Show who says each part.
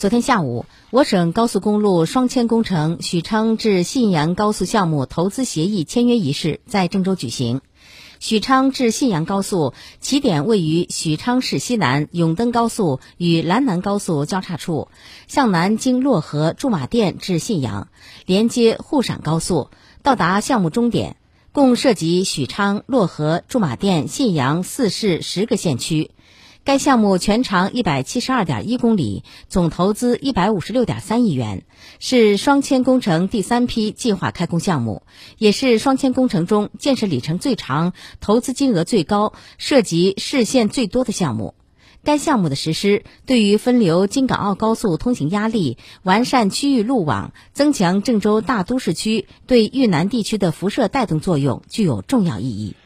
Speaker 1: 昨天下午，我省高速公路双千工程许昌至信阳高速项目投资协议签约仪式在郑州举行。许昌至信阳高速起点位于许昌市西南永登高速与兰南高速交叉处，向南经漯河驻马店至信阳，连接沪陕高速，到达项目终点，共涉及许昌、漯河、驻马店、信阳四市十个县区。该项目全长一百七十二点一公里，总投资一百五十六点三亿元，是双千工程第三批计划开工项目，也是双千工程中建设里程最长、投资金额最高、涉及市县最多的项目。该项目的实施，对于分流京港澳高速通行压力、完善区域路网、增强郑州大都市区对豫南地区的辐射带动作用，具有重要意义。